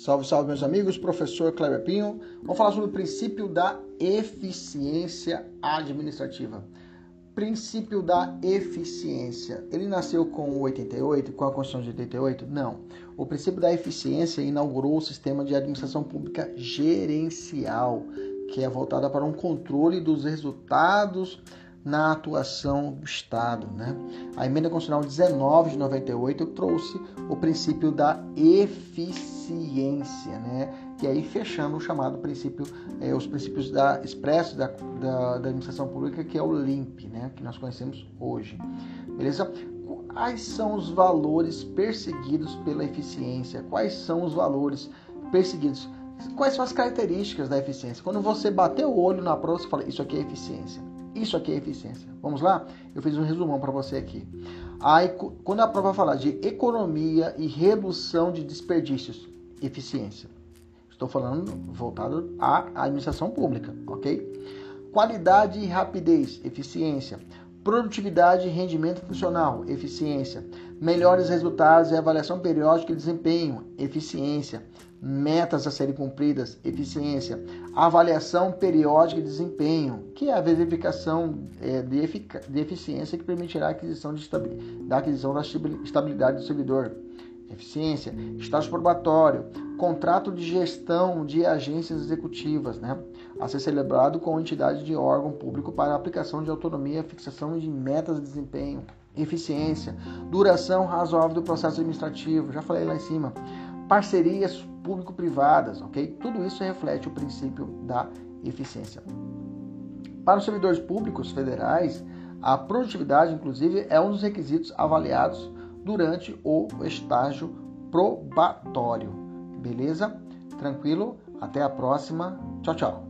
Salve, salve, meus amigos. Professor Kleber Pinho. Vamos falar sobre o princípio da eficiência administrativa. Princípio da eficiência. Ele nasceu com o 88, com a Constituição de 88? Não. O princípio da eficiência inaugurou o sistema de administração pública gerencial, que é voltada para um controle dos resultados na atuação do Estado. Né? A emenda constitucional 19 de 98 trouxe o princípio da eficiência, né? e aí fechando o chamado princípio, é, os princípios da, expressos da, da, da, administração pública, que é o LIMP, né? que nós conhecemos hoje. Beleza? Quais são os valores perseguidos pela eficiência? Quais são os valores perseguidos? Quais são as características da eficiência? Quando você bater o olho na prova, você fala, isso aqui é eficiência. Isso aqui é eficiência. Vamos lá? Eu fiz um resumão para você aqui. Aí, quando a prova falar de economia e redução de desperdícios, eficiência. Estou falando voltado à administração pública, ok? Qualidade e rapidez, eficiência. Produtividade e rendimento funcional, eficiência. Melhores resultados e avaliação periódica de desempenho, eficiência. Metas a serem cumpridas, eficiência, avaliação periódica de desempenho, que é a verificação é, de, de, eficiência que permitirá a aquisição de da aquisição da estabilidade do servidor, eficiência, estágio probatório, contrato de gestão de agências executivas, né, a ser celebrado com entidade de órgão público para aplicação de autonomia, fixação de metas de desempenho, eficiência, duração razoável do processo administrativo, já falei lá em cima, parcerias público-privadas, ok? Tudo isso reflete o princípio da eficiência. Para os servidores públicos federais, a produtividade, inclusive, é um dos requisitos avaliados durante o estágio probatório. Beleza? Tranquilo? Até a próxima. Tchau, tchau.